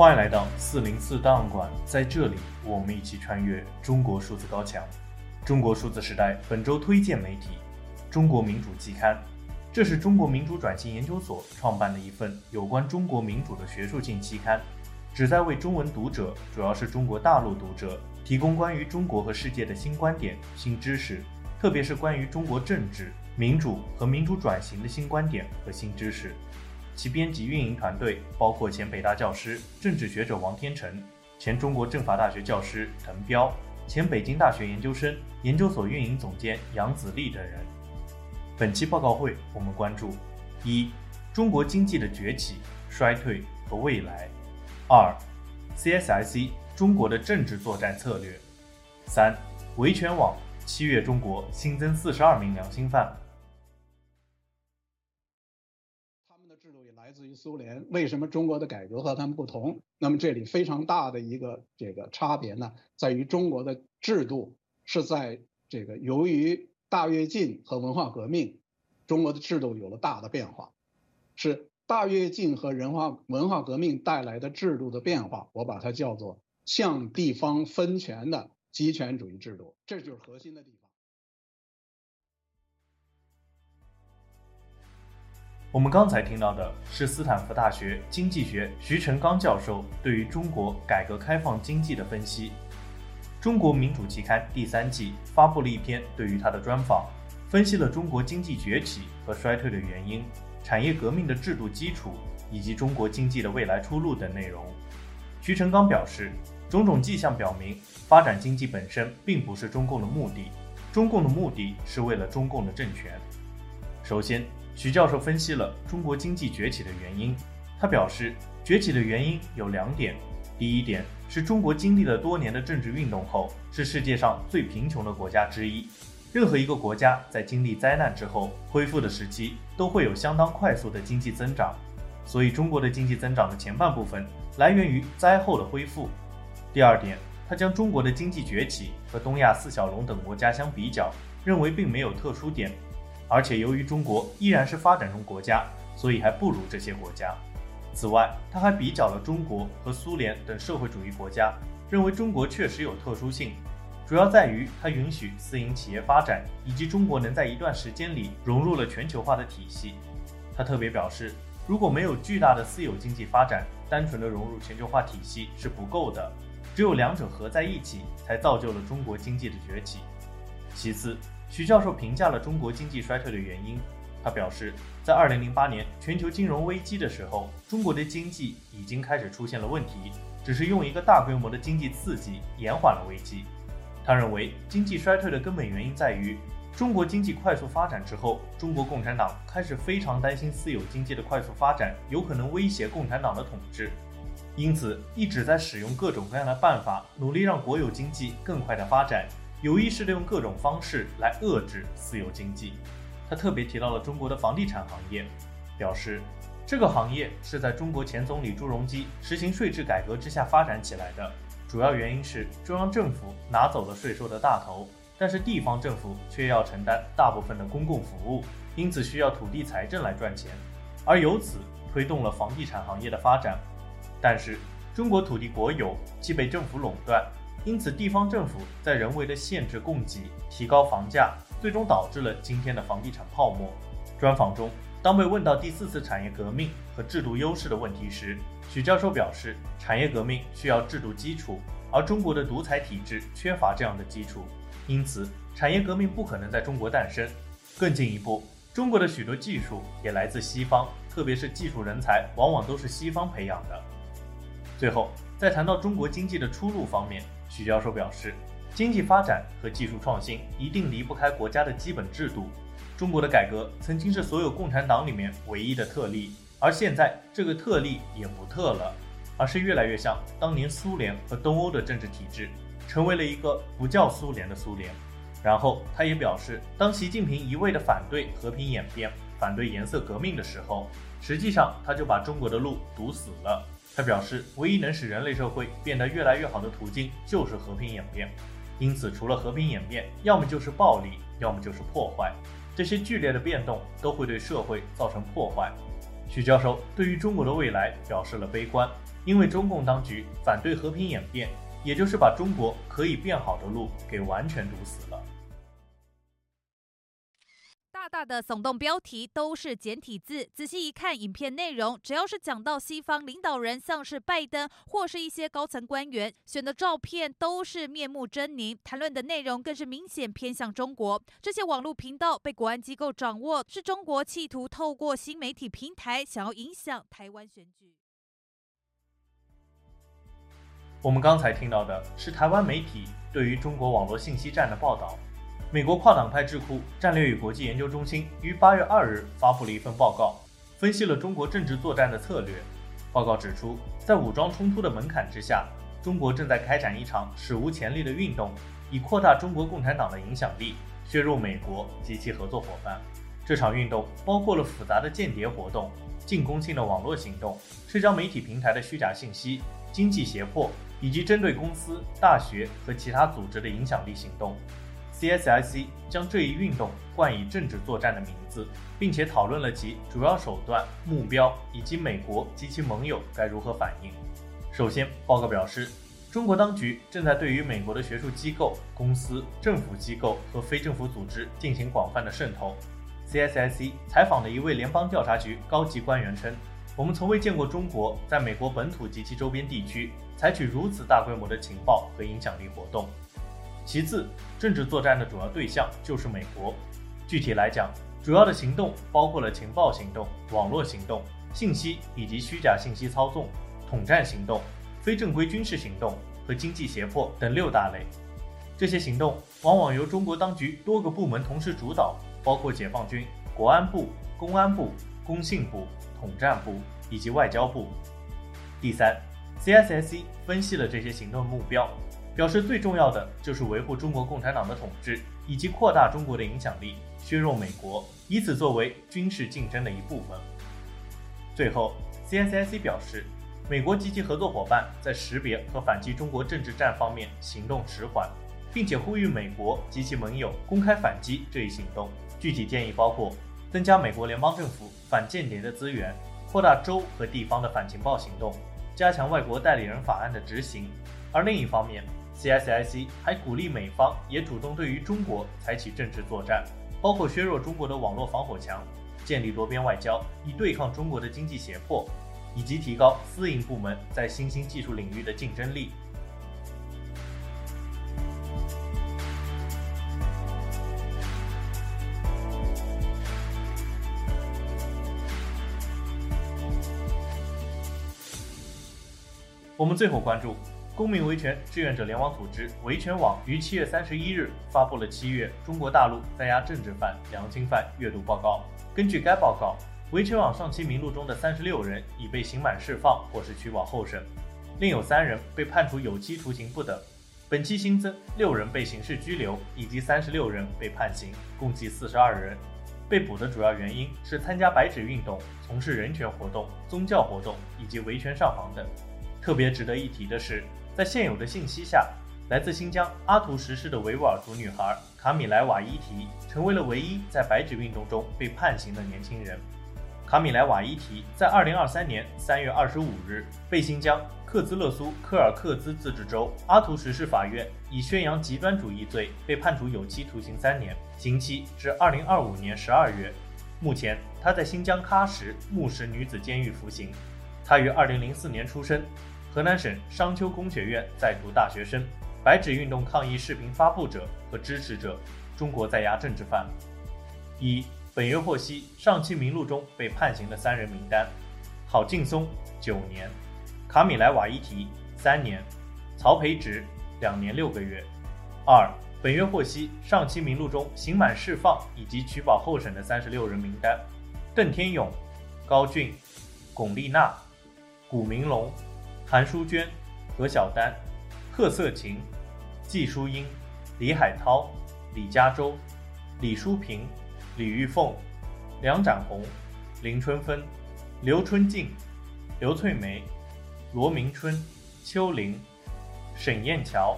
欢迎来到四零四档案馆，在这里，我们一起穿越中国数字高墙。中国数字时代本周推荐媒体：中国民主季刊。这是中国民主转型研究所创办的一份有关中国民主的学术性期刊，旨在为中文读者，主要是中国大陆读者，提供关于中国和世界的新观点、新知识，特别是关于中国政治、民主和民主转型的新观点和新知识。其编辑运营团队包括前北大教师、政治学者王天成，前中国政法大学教师滕彪，前北京大学研究生、研究所运营总监杨子立等人。本期报告会，我们关注：一、中国经济的崛起、衰退和未来；二、CSIC 中国的政治作战策略；三、维权网七月中国新增四十二名良心犯。自于苏联，为什么中国的改革和他们不同？那么这里非常大的一个这个差别呢，在于中国的制度是在这个由于。大跃进和文化革命，中国的制度有了大的变化，是大跃进和人化文化革命带来的制度的变化，我把它叫做向地方分权的集权主义制度，这就是核心的地方。我们刚才听到的是斯坦福大学经济学徐成刚教授对于中国改革开放经济的分析。中国民主期刊第三季发布了一篇对于他的专访，分析了中国经济崛起和衰退的原因、产业革命的制度基础以及中国经济的未来出路等内容。徐成刚表示，种种迹象表明，发展经济本身并不是中共的目的，中共的目的是为了中共的政权。首先，徐教授分析了中国经济崛起的原因，他表示，崛起的原因有两点。第一点是中国经历了多年的政治运动后，是世界上最贫穷的国家之一。任何一个国家在经历灾难之后恢复的时期，都会有相当快速的经济增长。所以，中国的经济增长的前半部分来源于灾后的恢复。第二点，他将中国的经济崛起和东亚四小龙等国家相比较，认为并没有特殊点，而且由于中国依然是发展中国家，所以还不如这些国家。此外，他还比较了中国和苏联等社会主义国家，认为中国确实有特殊性，主要在于它允许私营企业发展，以及中国能在一段时间里融入了全球化的体系。他特别表示，如果没有巨大的私有经济发展，单纯的融入全球化体系是不够的，只有两者合在一起，才造就了中国经济的崛起。其次，徐教授评价了中国经济衰退的原因。他表示，在2008年全球金融危机的时候，中国的经济已经开始出现了问题，只是用一个大规模的经济刺激延缓了危机。他认为，经济衰退的根本原因在于中国经济快速发展之后，中国共产党开始非常担心私有经济的快速发展有可能威胁共产党的统治，因此一直在使用各种各样的办法，努力让国有经济更快的发展，有意识地用各种方式来遏制私有经济。他特别提到了中国的房地产行业，表示这个行业是在中国前总理朱镕基实行税制改革之下发展起来的。主要原因是中央政府拿走了税收的大头，但是地方政府却要承担大部分的公共服务，因此需要土地财政来赚钱，而由此推动了房地产行业的发展。但是中国土地国有，既被政府垄断，因此地方政府在人为的限制供给，提高房价。最终导致了今天的房地产泡沫。专访中，当被问到第四次产业革命和制度优势的问题时，许教授表示，产业革命需要制度基础，而中国的独裁体制缺乏这样的基础，因此产业革命不可能在中国诞生。更进一步，中国的许多技术也来自西方，特别是技术人才往往都是西方培养的。最后，在谈到中国经济的出路方面，许教授表示。经济发展和技术创新一定离不开国家的基本制度。中国的改革曾经是所有共产党里面唯一的特例，而现在这个特例也不特了，而是越来越像当年苏联和东欧的政治体制，成为了一个不叫苏联的苏联。然后他也表示，当习近平一味地反对和平演变、反对颜色革命的时候，实际上他就把中国的路堵死了。他表示，唯一能使人类社会变得越来越好的途径就是和平演变。因此，除了和平演变，要么就是暴力，要么就是破坏。这些剧烈的变动都会对社会造成破坏。许教授对于中国的未来表示了悲观。因为中共当局反对和平演变，也就是把中国可以变好的路给完全堵死了。大的耸动标题都是简体字，仔细一看影片内容，只要是讲到西方领导人，像是拜登或是一些高层官员，选的照片都是面目狰狞，谈论的内容更是明显偏向中国。这些网络频道被国安机构掌握，是中国企图透过新媒体平台想要影响台湾选举。我们刚才听到的是台湾媒体对于中国网络信息战的报道。美国跨党派智库战略与国际研究中心于八月二日发布了一份报告，分析了中国政治作战的策略。报告指出，在武装冲突的门槛之下，中国正在开展一场史无前例的运动，以扩大中国共产党的影响力，削弱美国及其合作伙伴。这场运动包括了复杂的间谍活动、进攻性的网络行动、社交媒体平台的虚假信息、经济胁迫，以及针对公司、大学和其他组织的影响力行动。CSIC 将这一运动冠以“政治作战”的名字，并且讨论了其主要手段、目标以及美国及其盟友该如何反应。首先，报告表示，中国当局正在对于美国的学术机构、公司、政府机构和非政府组织进行广泛的渗透。CSIC 采访的一位联邦调查局高级官员称：“我们从未见过中国在美国本土及其周边地区采取如此大规模的情报和影响力活动。”其次，政治作战的主要对象就是美国。具体来讲，主要的行动包括了情报行动、网络行动、信息以及虚假信息操纵、统战行动、非正规军事行动和经济胁迫等六大类。这些行动往往由中国当局多个部门同时主导，包括解放军、国安部、公安部、工信部、统战部以及外交部。第三，CSSC 分析了这些行动目标。表示最重要的就是维护中国共产党的统治，以及扩大中国的影响力，削弱美国，以此作为军事竞争的一部分。最后，CSIC 表示，美国及其合作伙伴在识别和反击中国政治战方面行动迟缓，并且呼吁美国及其盟友公开反击这一行动。具体建议包括增加美国联邦政府反间谍的资源，扩大州和地方的反情报行动，加强外国代理人法案的执行。而另一方面，CSIC 还鼓励美方也主动对于中国采取政治作战，包括削弱中国的网络防火墙，建立多边外交以对抗中国的经济胁迫，以及提高私营部门在新兴技术领域的竞争力。我们最后关注。公民维权志愿者联网组织维权网于七月三十一日发布了七月中国大陆在押政治犯、良心犯阅读报告。根据该报告，维权网上期名录中的三十六人已被刑满释放或是取保候审，另有三人被判处有期徒刑不等。本期新增六人被刑事拘留，以及三十六人被判刑，共计四十二人。被捕的主要原因是参加白纸运动、从事人权活动、宗教活动以及维权上访等。特别值得一提的是，在现有的信息下，来自新疆阿图什市的维吾尔族女孩卡米莱瓦伊提成为了唯一在白纸运动中被判刑的年轻人。卡米莱瓦伊提在二零二三年三月二十五日被新疆克孜勒苏柯尔克孜自治州阿图什市法院以宣扬极端主义罪被判处有期徒刑三年，刑期至二零二五年十二月。目前，她在新疆喀什木什女子监狱服刑。她于二零零四年出生。河南省商丘工学院在读大学生，白纸运动抗议视频发布者和支持者，中国在押政治犯。一、本月获悉上期名录中被判刑的三人名单：郝劲松九年，卡米莱瓦伊提三年，曹培植两年六个月。二、本月获悉上期名录中刑满释放以及取保候审的三十六人名单：邓天勇、高俊、巩丽娜、古明龙。韩淑娟、何小丹、贺色琴、季淑英、李海涛、李嘉洲、李淑萍、李玉凤、梁展宏、林春芬、刘春静、刘翠梅、罗明春、邱玲、沈燕桥、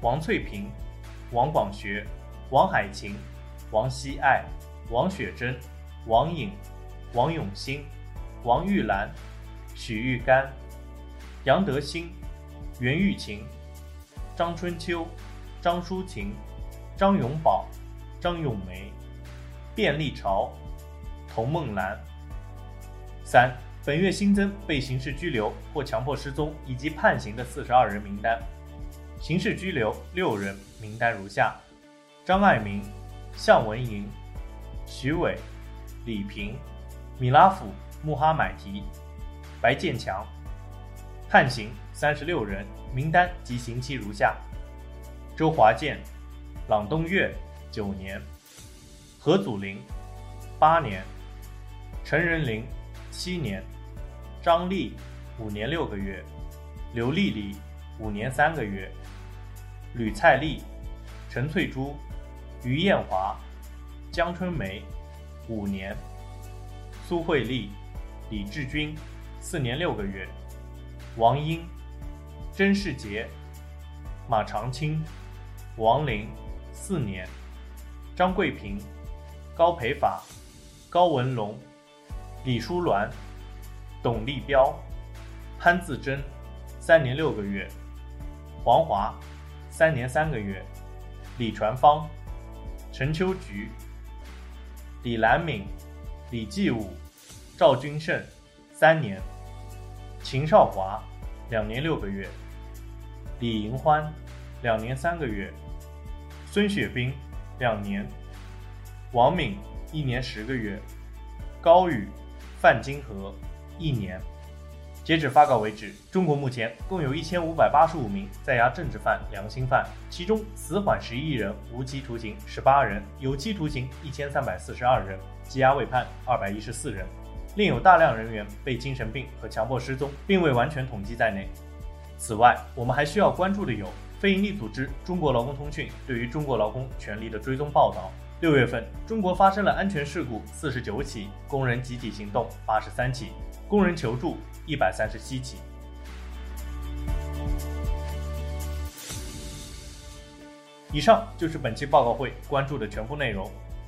王翠萍、王广学、王海琴、王希爱、王雪珍、王颖、王永新、王玉兰、许玉干。杨德兴、袁玉琴、张春秋、张淑琴、张永宝、张永梅、卞丽潮、童梦兰。三、本月新增被刑事拘留或强迫失踪以及判刑的四十二人名单。刑事拘留六人，名单如下：张爱民、向文莹、徐伟、李平、米拉甫、穆哈买提、白建强。判刑三十六人，名单及刑期如下：周华健、朗东岳九年，何祖林八年，陈仁林七年，张丽五年六个月，刘丽丽五年三个月，吕蔡丽、陈翠珠、于艳华、江春梅五年，苏慧丽、李志军四年六个月。王英、甄世杰、马长青、王林四年；张桂平、高培法、高文龙、李淑鸾、董立彪、潘自珍三年六个月；黄华三年三个月；李传芳、陈秋菊、李兰敏、李继武、赵君胜三年。秦少华，两年六个月；李银欢，两年三个月；孙雪冰，两年；王敏，一年十个月；高宇、范金河，一年。截止发稿为止，中国目前共有一千五百八十五名在押政治犯、良心犯，其中死缓十一人，无期徒刑十八人，有期徒刑一千三百四十二人，羁押未判二百一十四人。另有大量人员被精神病和强迫失踪，并未完全统计在内。此外，我们还需要关注的有非营利组织中国劳工通讯对于中国劳工权利的追踪报道。六月份，中国发生了安全事故四十九起，工人集体行动八十三起，工人求助一百三十七起。以上就是本期报告会关注的全部内容。